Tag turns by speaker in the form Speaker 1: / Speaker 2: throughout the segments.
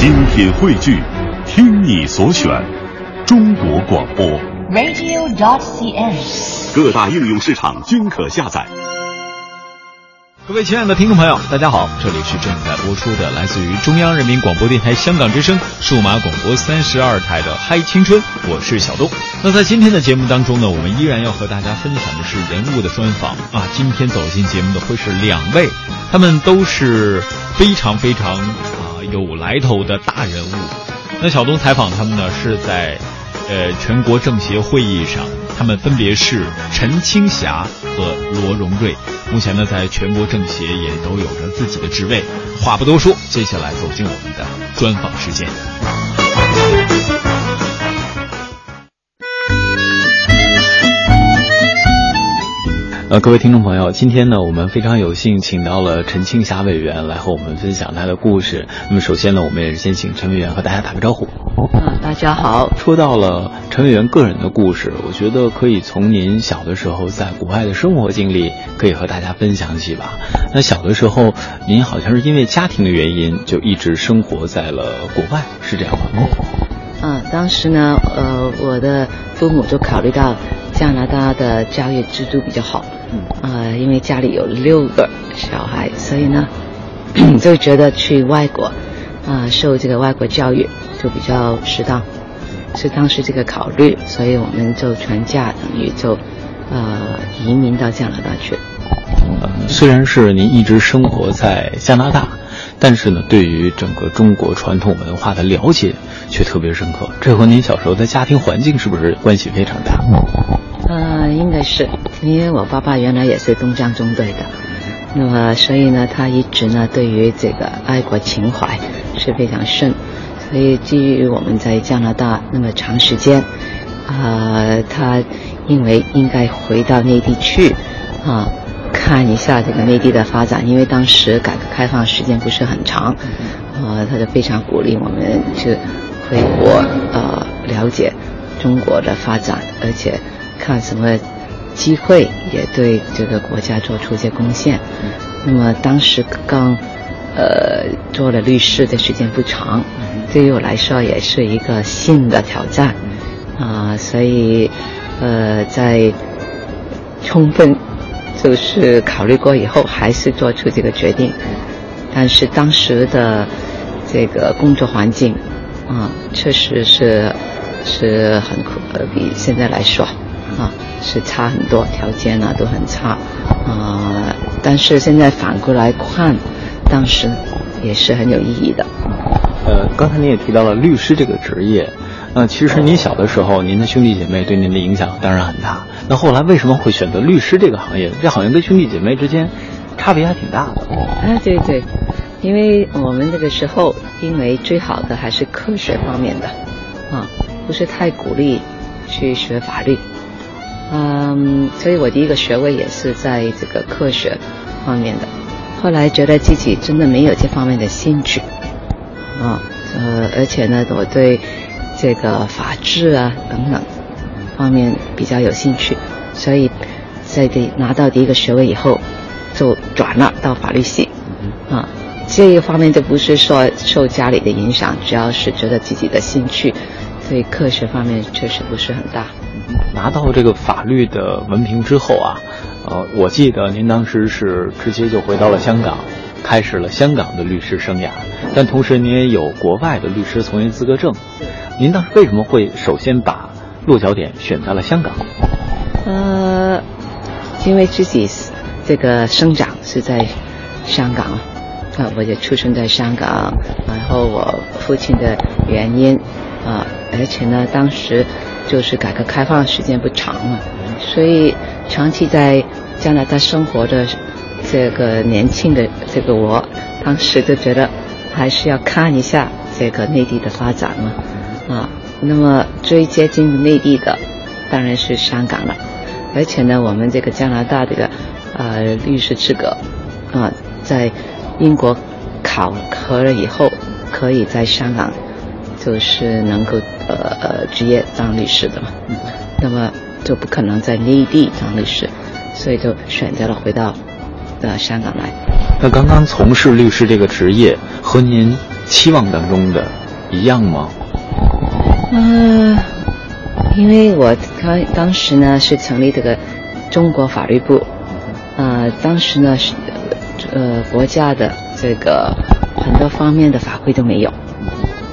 Speaker 1: 精品汇聚，听你所选，中国广播。
Speaker 2: radio.dot.cn，。
Speaker 1: 各大应用市场均可下载。
Speaker 3: 各位亲爱的听众朋友，大家好，这里是正在播出的来自于中央人民广播电台香港之声数码广播三十二台的《嗨青春》，我是小东。那在今天的节目当中呢，我们依然要和大家分享的是人物的专访啊。今天走进节目的会是两位，他们都是非常非常啊有来头的大人物。那小东采访他们呢，是在呃全国政协会议上。他们分别是陈青霞和罗荣瑞，目前呢，在全国政协也都有着自己的职位。话不多说，接下来走进我们的专访时间。呃，各位听众朋友，今天呢，我们非常有幸请到了陈庆霞委员来和我们分享她的故事。那么，首先呢，我们也是先请陈委员和大家打个招呼。
Speaker 4: 啊，大家好。
Speaker 3: 说到了陈委员个人的故事，我觉得可以从您小的时候在国外的生活经历，可以和大家分享起吧。那小的时候，您好像是因为家庭的原因，就一直生活在了国外，是这样吗？
Speaker 4: 啊，当时呢，呃，我的父母就考虑到加拿大的教育制度比较好，
Speaker 3: 嗯，
Speaker 4: 呃，因为家里有六个小孩，所以呢，就觉得去外国，啊、受这个外国教育就比较适当，是当时这个考虑，所以我们就全家等于就，呃，移民到加拿大去。
Speaker 3: 虽然是您一直生活在加拿大，但是呢，对于整个中国传统文化的了解却特别深刻。这和您小时候的家庭环境是不是关系非常大？
Speaker 4: 呃，应该是，因为我爸爸原来也是东江中队的，那么所以呢，他一直呢对于这个爱国情怀是非常深，所以基于我们在加拿大那么长时间，呃，他因为应该回到内地去，啊。看一下这个内地的发展，因为当时改革开放时间不是很长，呃，他就非常鼓励我们去回国，呃，了解中国的发展，而且看什么机会也对这个国家做出一些贡献。那么当时刚呃做了律师的时间不长，对于我来说也是一个新的挑战啊、所以呃在充分。就是考虑过以后，还是做出这个决定。但是当时的这个工作环境啊，确实是是很苦，呃，比现在来说啊是差很多，条件呢都很差啊。但是现在反过来看，当时也是很有意义的。
Speaker 3: 呃，刚才您也提到了律师这个职业。呃，其实您小的时候，您的兄弟姐妹对您的影响当然很大。那后来为什么会选择律师这个行业？这好像跟兄弟姐妹之间差别还挺大的。
Speaker 4: 哎，对对，因为我们那个时候，因为最好的还是科学方面的，啊，不是太鼓励去学法律。嗯，所以我第一个学位也是在这个科学方面的。后来觉得自己真的没有这方面的兴趣，啊，呃，而且呢，我对。这个法治啊等等方面比较有兴趣，所以在这拿到第一个学位以后，就转了到法律系。啊，这一方面就不是说受家里的影响，主要是觉得自己的兴趣对科学方面确实不是很大。
Speaker 3: 拿到这个法律的文凭之后啊，呃，我记得您当时是直接就回到了香港，开始了香港的律师生涯，但同时您也有国外的律师从业资格证。您当时为什么会首先把落脚点选在了香港？
Speaker 4: 呃，因为自己这个生长是在香港啊，啊，我也出生在香港，然后我父亲的原因啊，而且呢，当时就是改革开放时间不长嘛，所以长期在加拿大生活的这个年轻的这个我，当时就觉得还是要看一下这个内地的发展嘛。啊，那么最接近内地的当然是香港了，而且呢，我们这个加拿大这个呃律师资格啊，在英国考核了以后，可以在香港就是能够呃呃职业当律师的嘛，那么就不可能在内地当律师，所以就选择了回到呃香港来。
Speaker 3: 那刚刚从事律师这个职业和您期望当中的一样吗？
Speaker 4: 呃，因为我刚当时呢是成立这个中国法律部，呃，当时呢是呃国家的这个很多方面的法规都没有，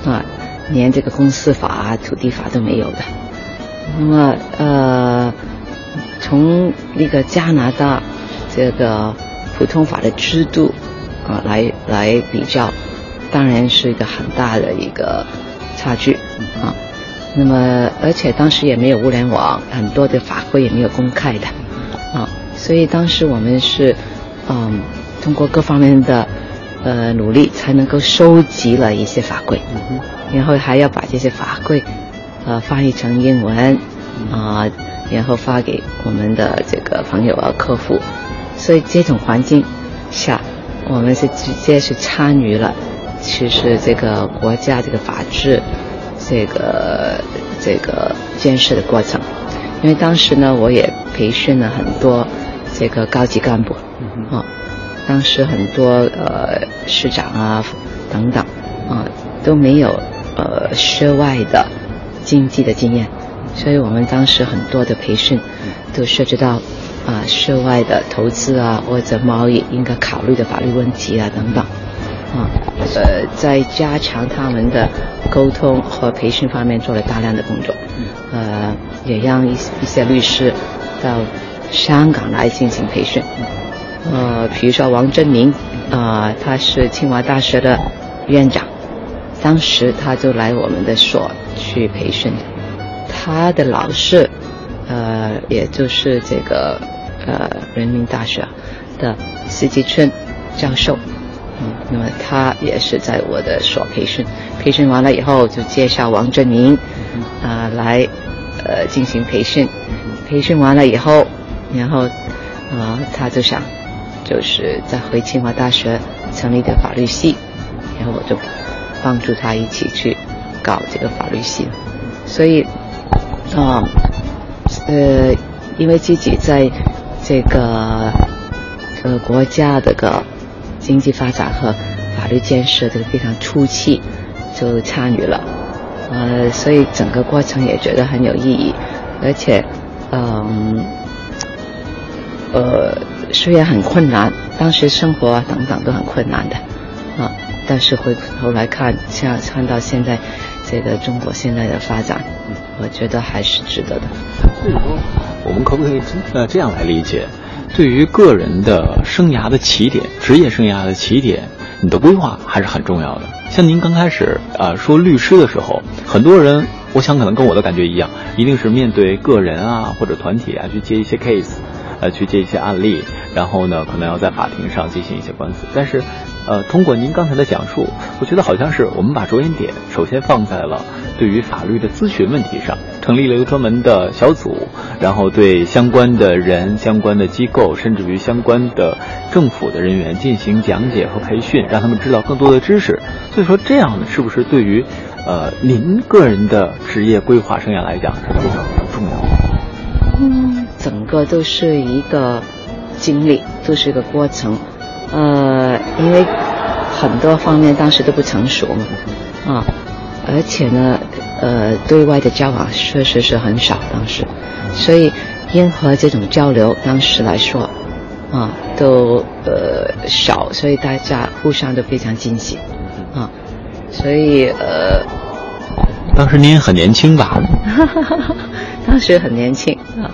Speaker 4: 啊，连这个公司法、土地法都没有的。那么呃，从那个加拿大这个普通法的制度啊来来比较，当然是一个很大的一个差距啊。那么而且当时也没有物联网，很多的法规也没有公开的啊，所以当时我们是嗯通过各方面的呃努力，才能够收集了一些法规，嗯然后还要把这些法规。呃，翻译成英文，啊，然后发给我们的这个朋友啊、客户，所以这种环境下，我们是直接是参与了，其实这个国家这个法治，这个这个建设的过程，因为当时呢，我也培训了很多这个高级干部，啊，当时很多呃市长啊等等啊都没有呃涉外的。经济的经验，所以我们当时很多的培训都涉及到啊涉外的投资啊或者贸易应该考虑的法律问题啊等等啊呃在加强他们的沟通和培训方面做了大量的工作，呃也让一一些律师到香港来进行培训，呃比如说王振明啊他是清华大学的院长。当时他就来我们的所去培训，他的老师，呃，也就是这个呃人民大学的司吉春教授，嗯，那么他也是在我的所培训，培训完了以后就介绍王振明啊来呃进行培训，培训完了以后，然后啊他就想就是在回清华大学成立的法律系，然后我就。帮助他一起去搞这个法律系，所以啊呃，因为自己在这个呃国家这个经济发展和法律建设这个非常初期就参与了，呃，所以整个过程也觉得很有意义，而且嗯呃虽然很困难，当时生活啊等等都很困难的啊。但是回头来看，像看到现在这个中国现在的发展，我觉得还是值得的。
Speaker 3: 所以说，我们可不可以呃这样来理解？对于个人的生涯的起点，职业生涯的起点，你的规划还是很重要的。像您刚开始啊说律师的时候，很多人，我想可能跟我的感觉一样，一定是面对个人啊或者团体啊去接一些 case，呃去接一些案例，然后呢可能要在法庭上进行一些官司，但是。呃，通过您刚才的讲述，我觉得好像是我们把着眼点首先放在了对于法律的咨询问题上，成立了一个专门的小组，然后对相关的人、相关的机构，甚至于相关的政府的人员进行讲解和培训，让他们知道更多的知识。所以说，这样是不是对于呃您个人的职业规划生涯来讲是非常重要的？
Speaker 4: 嗯，整个都是一个经历，都是一个过程。呃，因为很多方面当时都不成熟嘛，啊，而且呢，呃，对外的交往确实是很少，当时，所以任何这种交流，当时来说，啊，都呃少，所以大家互相都非常惊喜，啊，所以呃，
Speaker 3: 当时您也很年轻吧？
Speaker 4: 当时很年轻啊。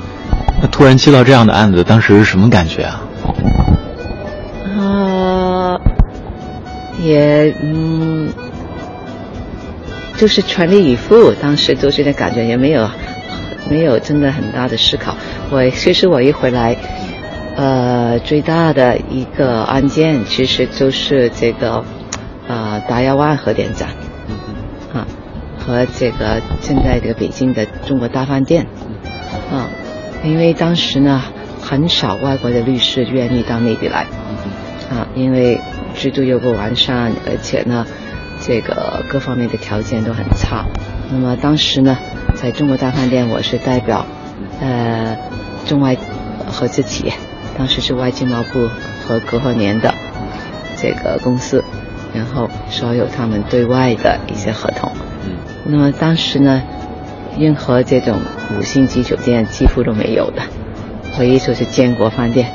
Speaker 3: 那突然接到这样的案子，当时是什么感觉啊？
Speaker 4: 也嗯，就是全力以赴，当时都是那感觉，也没有没有真的很大的思考。我其实我一回来，呃，最大的一个案件其实就是这个呃大亚湾核电站，啊，和这个现在这个北京的中国大饭店，啊，因为当时呢很少外国的律师愿意到内地来，啊，因为。制度又不完善，而且呢，这个各方面的条件都很差。那么当时呢，在中国大饭店，我是代表呃中外合资企业，当时是外经贸部和隔后年的这个公司然后所有他们对外的一些合同。
Speaker 3: 嗯，
Speaker 4: 那么当时呢，任何这种五星级酒店几乎都没有的，唯一就是建国饭店，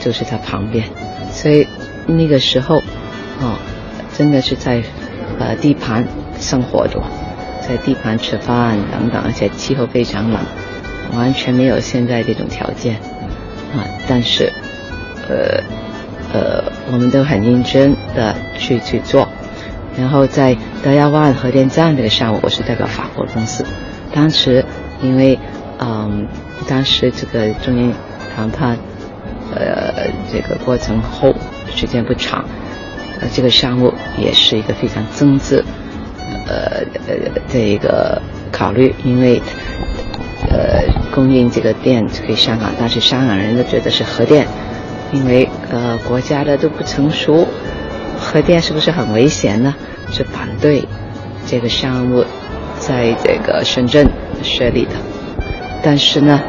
Speaker 4: 就是在旁边，所以那个时候，哦，真的是在呃地盘生活的，在地盘吃饭等等，而且气候非常冷，完全没有现在这种条件啊。但是，呃呃，我们都很认真的去去做。然后在德亚湾核电站这个项目，我是代表法国公司。当时因为嗯，当时这个中英谈判呃这个过程后时间不长，呃这个项目也是一个非常政治呃呃的一个考虑，因为呃供应这个电给香港，但是香港人都觉得是核电，因为呃国家的都不成熟。核电是不是很危险呢？是反对这个项目在这个深圳设立的。但是呢，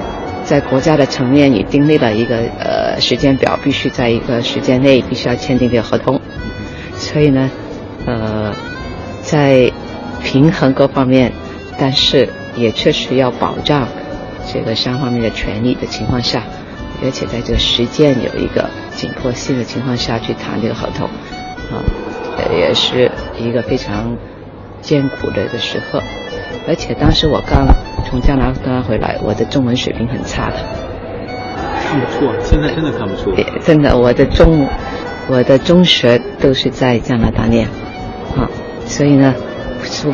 Speaker 4: 在国家的层面也订立了一个呃时间表，必须在一个时间内必须要签订这个合同。所以呢，呃，在平衡各方面，但是也确实要保障这个三方面的权利的情况下，而且在这个时间有一个紧迫性的情况下去谈这个合同。啊，也是一个非常艰苦的一个时刻，而且当时我刚从加拿大回来，我的中文水平很差的，
Speaker 3: 看不出，现在真的看不出，
Speaker 4: 真的，我的中我的中学都是在加拿大念，啊，所以呢，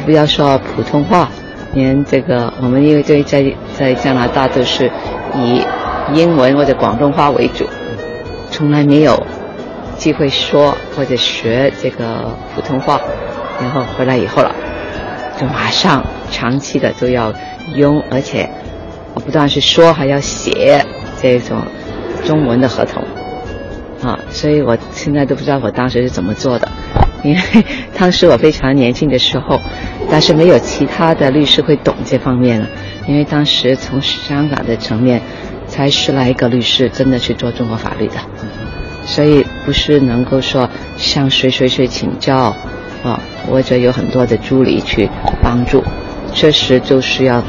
Speaker 4: 不要说普通话，连这个我们因为在在在加拿大都是以英文或者广东话为主，从来没有。机会说或者学这个普通话，然后回来以后了，就马上长期的都要用，而且我不但是说，还要写这种中文的合同啊，所以我现在都不知道我当时是怎么做的，因为当时我非常年轻的时候，但是没有其他的律师会懂这方面了，因为当时从香港的层面才十来个律师真的去做中国法律的。所以不是能够说向谁谁谁请教，啊，或者有很多的助理去帮助，确实就是要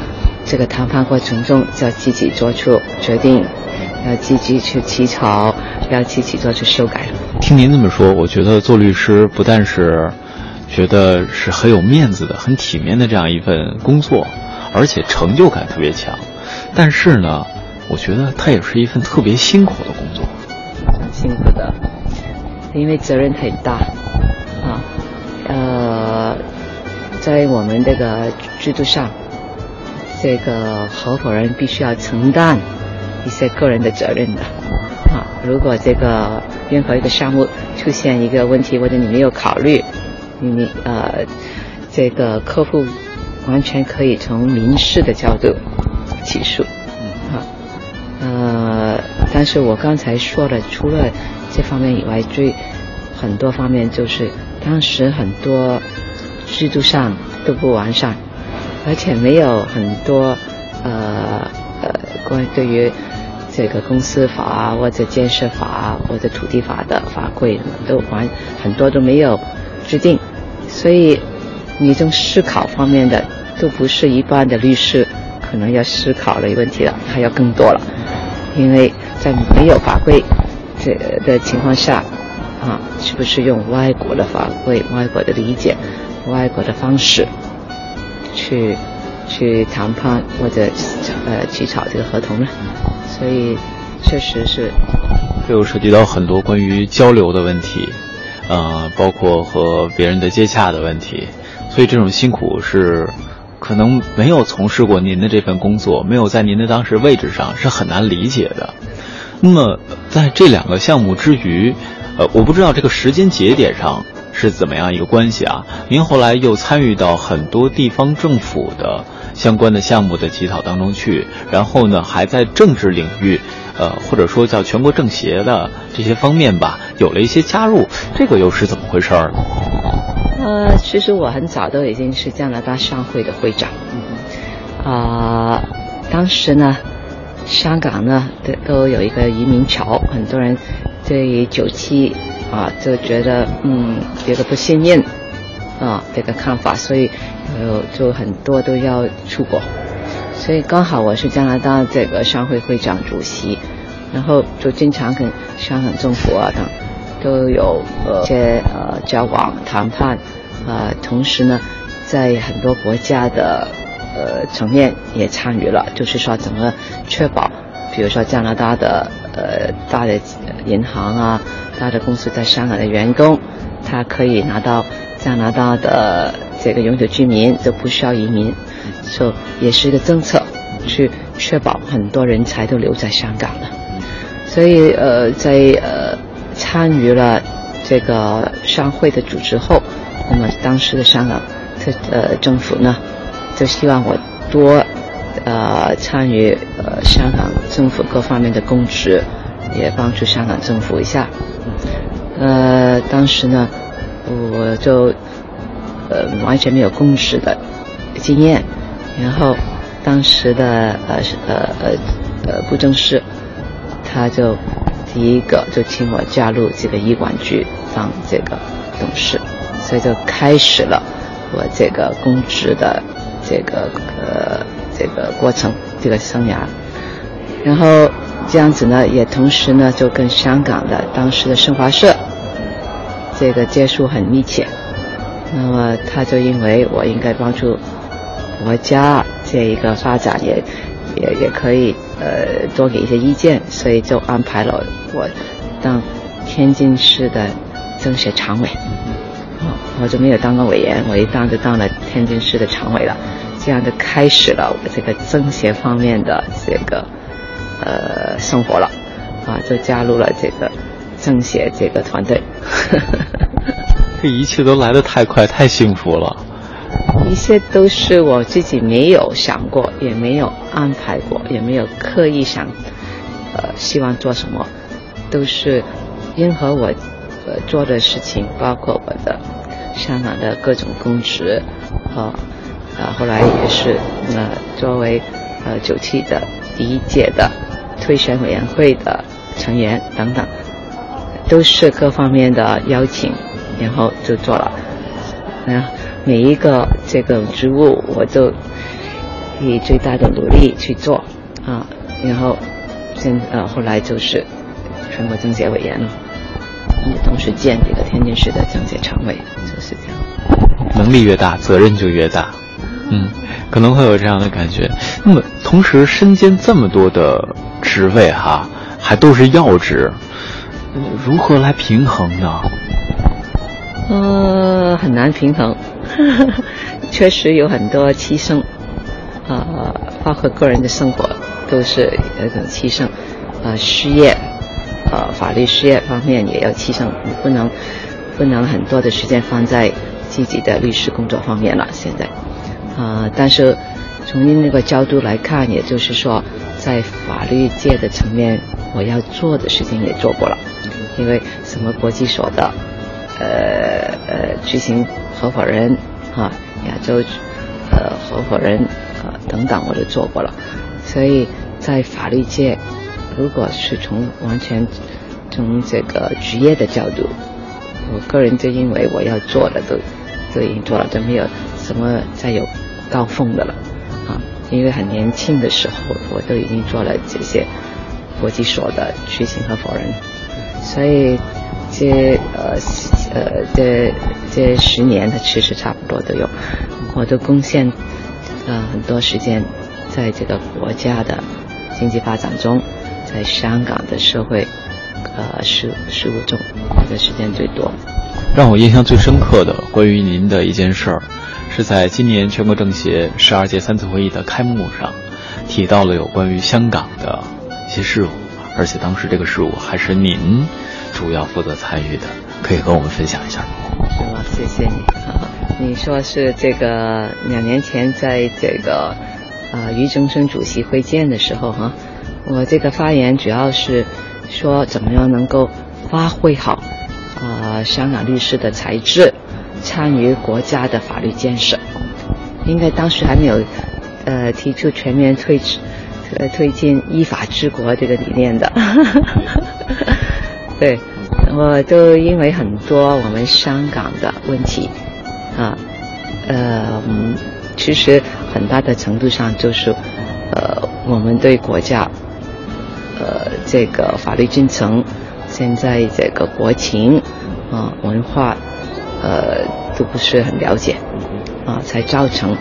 Speaker 4: 这个谈判过程中要积极做出决定，要积极去起草，要积极做出修改。
Speaker 3: 听您这么说，我觉得做律师不但是觉得是很有面子的、很体面的这样一份工作，而且成就感特别强。但是呢，我觉得它也是一份特别辛苦的工作。
Speaker 4: 辛苦的，因为责任很大，啊，呃，在我们这个制度上，这个合伙人必须要承担一些个人的责任的，啊，如果这个任何一个项目出现一个问题，或者你没有考虑，你呃，这个客户完全可以从民事的角度起诉。呃，但是我刚才说的，除了这方面以外，最很多方面就是当时很多制度上都不完善，而且没有很多呃呃关于对于这个公司法或者建设法或者土地法的法规都完很多都没有制定，所以你从思考方面的都不是一般的律师可能要思考的问题了，还要更多了。因为在没有法规这的情况下，啊，是不是用外国的法规、外国的理解、外国的方式去去谈判或者呃起草这个合同呢？所以确实是，
Speaker 3: 这又涉及到很多关于交流的问题，呃，包括和别人的接洽的问题，所以这种辛苦是。可能没有从事过您的这份工作，没有在您的当时位置上，是很难理解的。那么，在这两个项目之余，呃，我不知道这个时间节点上是怎么样一个关系啊？您后来又参与到很多地方政府的相关的项目的起草当中去，然后呢，还在政治领域，呃，或者说叫全国政协的这些方面吧，有了一些加入，这个又是怎么回事儿？
Speaker 4: 呃，其实我很早都已经是加拿大商会的会长，啊，当时呢，香港呢都都有一个移民潮，很多人对九七啊，就觉得嗯，有个不信任啊这个看法，所以呃就很多都要出国，所以刚好我是加拿大这个商会会长主席，然后就经常跟香港政府啊等都有呃些呃交往谈判，啊，同时呢，在很多国家的呃层面也参与了，就是说怎么确保，比如说加拿大的呃大的银行啊。大的公司在香港的员工，他可以拿到加拿大的这个永久居民，就不需要移民，就也是一个政策，去确保很多人才都留在香港的。所以呃，在呃参与了这个商会的组织后，那么当时的香港特呃政府呢，就希望我多呃参与呃香港政府各方面的公职，也帮助香港政府一下。呃，当时呢，我就呃完全没有公职的经验，然后当时的呃呃呃呃布政司，他就第一个就请我加入这个医管局当这个董事，所以就开始了我这个公职的这个呃这个过程这个生涯，然后。这样子呢，也同时呢，就跟香港的当时的新华社这个接触很密切。那么他就因为我应该帮助国家这一个发展，也也也可以呃多给一些意见，所以就安排了我当天津市的政协常委。我就没有当过委员，我一当就当了天津市的常委了，这样的开始了我这个政协方面的这个。呃，生活了，啊，就加入了这个政协这个团队。
Speaker 3: 这一切都来得太快，太幸福了。
Speaker 4: 一切都是我自己没有想过，也没有安排过，也没有刻意想，呃，希望做什么，都是任何我呃做的事情，包括我的香港的各种公职，啊，啊，后来也是呃作为呃九七的第一届的。推选委员会的成员等等，都是各方面的邀请，然后就做了。嗯，每一个这个职务，我都以最大的努力去做啊。然后现呃后来就是全国政协委员了，也同时建立了天津市的政协常委，就是这样。
Speaker 3: 能力越大，责任就越大。嗯，可能会有这样的感觉。那么同时身兼这么多的。职位哈，还都是要职，如何来平衡呢？
Speaker 4: 呃，很难平衡，确实有很多牺牲，呃，包括个人的生活都是有种牺牲，呃，事业，呃，法律事业方面也要牺牲，不能不能很多的时间放在自己的律师工作方面了。现在，啊，但是从那个角度来看，也就是说。在法律界的层面，我要做的事情也做过了，因为什么国际所的，呃呃，执行合伙人啊，亚洲呃合伙人啊等等，我都做过了。所以在法律界，如果是从完全从这个职业的角度，我个人就因为我要做的都都已经做了，就没有什么再有高峰的了。啊因为很年轻的时候，我都已经做了这些国际所的执行合伙人，所以这呃呃这这十年的其实差不多都有，我都贡献呃很多时间在这个国家的经济发展中，在香港的社会呃事事务中花的时间最多。
Speaker 3: 让我印象最深刻的关于您的一件事儿。是在今年全国政协十二届三次会议的开幕上，提到了有关于香港的一些事务，而且当时这个事务还是您主要负责参与的，可以和我们分享一下吗？
Speaker 4: 是吗？谢谢你。你说是这个两年前在这个呃俞正声主席会见的时候哈，我这个发言主要是说怎么样能够发挥好啊香港律师的才智。参与国家的法律建设，应该当时还没有，呃，提出全面推，呃，推进依法治国这个理念的。对，我都因为很多我们香港的问题，啊，呃，其实很大的程度上就是，呃，我们对国家，呃，这个法律进程，现在这个国情，啊，文化，呃，都不是很了解，啊，才造成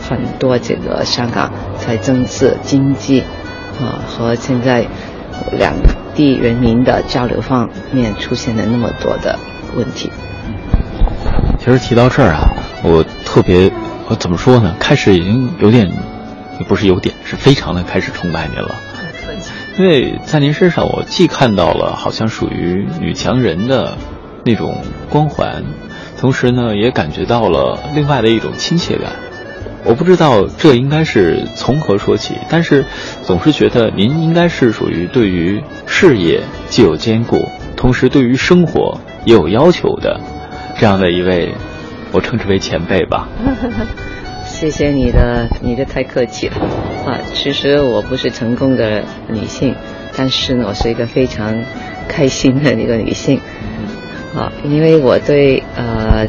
Speaker 4: 很多这个香港在政治、经济，啊，和现在两。地人民的交流方面出现了那么多的问题。
Speaker 3: 其实提到这儿啊，我特别，我怎么说呢？开始已经有点，也不是有点，是非常的开始崇拜您了。因为在您身上，我既看到了好像属于女强人的那种光环，同时呢，也感觉到了另外的一种亲切感。我不知道这应该是从何说起，但是总是觉得您应该是属于对于事业既有兼顾，同时对于生活也有要求的这样的一位，我称之为前辈吧。
Speaker 4: 谢谢你的，你的太客气了啊！其实我不是成功的女性，但是呢，我是一个非常开心的一个女性啊，因为我对呃。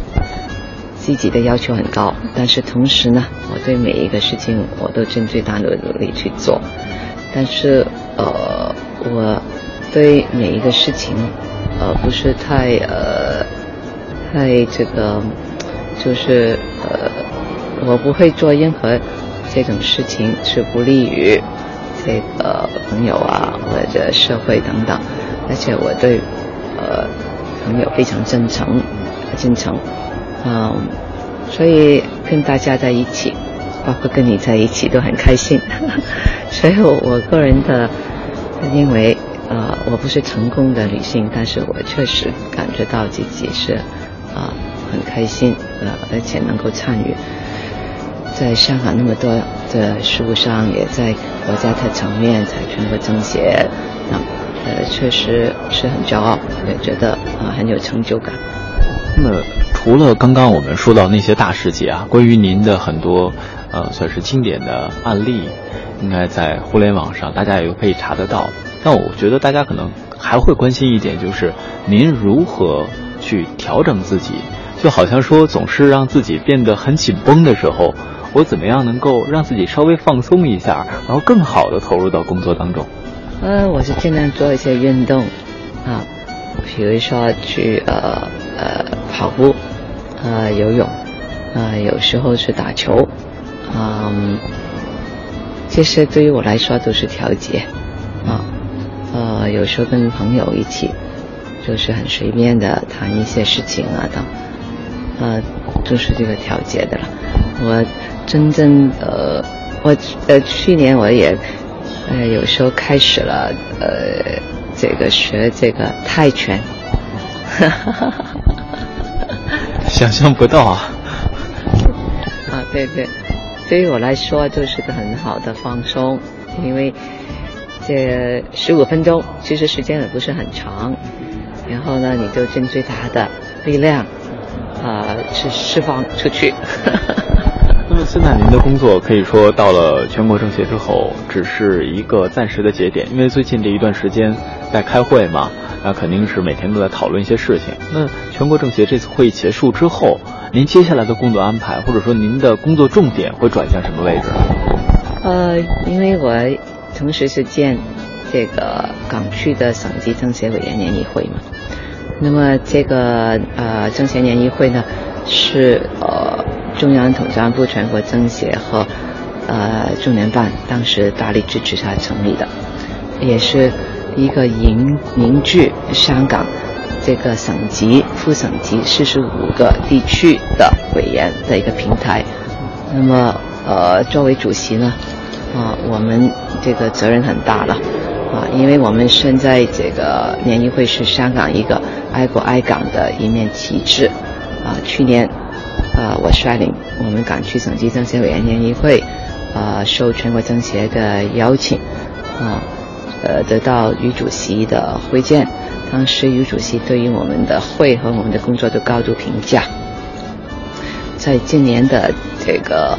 Speaker 4: 自己的要求很高，但是同时呢，我对每一个事情我都尽最大的努力去做。但是，呃，我对每一个事情，呃，不是太呃，太这个，就是呃，我不会做任何这种事情是不利于这个朋友啊或者社会等等。而且我对呃朋友非常真诚，真诚。嗯，所以跟大家在一起，包括跟你在一起都很开心。所以我我个人的，因为呃我不是成功的女性，但是我确实感觉到自己是啊很开心，呃而且能够参与在香港那么多的事务上，也在国家的层面，在全国政协，啊呃确实是很骄傲，也觉得啊很有成就感。
Speaker 3: 那么。除了刚刚我们说到那些大事件啊，关于您的很多，呃，算是经典的案例，应该在互联网上大家也可以查得到。但我觉得大家可能还会关心一点，就是您如何去调整自己，就好像说总是让自己变得很紧绷的时候，我怎么样能够让自己稍微放松一下，然后更好的投入到工作当中？
Speaker 4: 呃，我是尽量做一些运动，啊，比如说去呃呃跑步。呃，游泳，呃，有时候是打球，嗯，这些对于我来说都是调节，啊，呃，有时候跟朋友一起，就是很随便的谈一些事情啊等，呃，就是这个调节的了。我真正呃，我呃去年我也呃有时候开始了呃这个学这个泰拳。
Speaker 3: 想象不到啊！
Speaker 4: 啊，对对，对于我来说就是个很好的放松，因为这十五分钟其实时间也不是很长，然后呢，你就尽最大的力量啊去释放出去。
Speaker 3: 现在您的工作可以说到了全国政协之后，只是一个暂时的节点，因为最近这一段时间在开会嘛。那肯定是每天都在讨论一些事情。那全国政协这次会议结束之后，您接下来的工作安排，或者说您的工作重点会转向什么位置？
Speaker 4: 呃，因为我同时是建这个港区的省级政协委员联谊会嘛。那么这个呃政协联谊会呢，是呃中央统战部全国政协和呃中联办当时大力支持他成立的，也是。一个凝凝聚香港这个省级、副省级四十五个地区的委员的一个平台。那么，呃，作为主席呢，啊，我们这个责任很大了，啊，因为我们现在这个联谊会是香港一个爱国爱港的一面旗帜，啊，去年，啊，我率领我们港区省级政协委员联谊会，啊，受全国政协的邀请，啊。呃，得到余主席的会见，当时余主席对于我们的会和我们的工作都高度评价。在今年的这个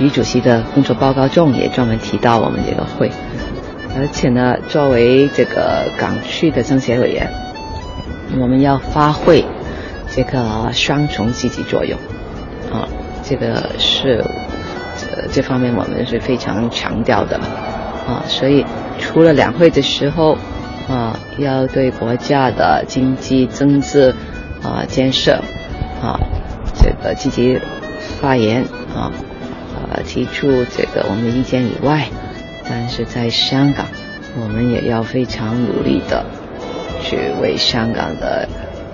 Speaker 4: 余主席的工作报告中，也专门提到我们这个会。而且呢，作为这个港区的政协委员，我们要发挥这个双重积极作用，这个是这方面我们是非常强调的，啊，所以除了两会的时候，啊，要对国家的经济政治啊建设啊这个积极发言啊，呃提出这个我们的意见以外，但是在香港。我们也要非常努力的去为香港的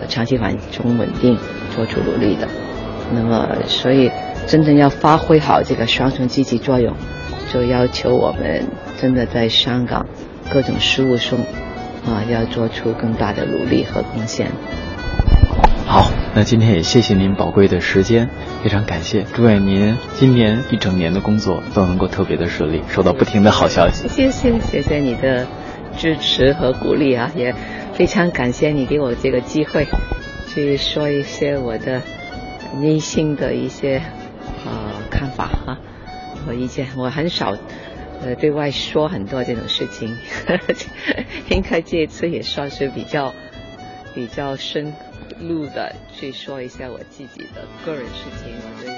Speaker 4: 长期繁荣稳定做出努力的。那么，所以真正要发挥好这个双重积极作用，就要求我们真的在香港各种事务中啊，要做出更大的努力和贡献。
Speaker 3: 好，那今天也谢谢您宝贵的时间，非常感谢，祝愿您今年一整年的工作都能够特别的顺利，收到不停的好消息。
Speaker 4: 谢谢，谢谢你的支持和鼓励啊，也非常感谢你给我这个机会，去说一些我的内心的一些呃看法哈我以前。我很少呃对外说很多这种事情，应该这一次也算是比较比较深。入的去说一下我自己的个人事情，对。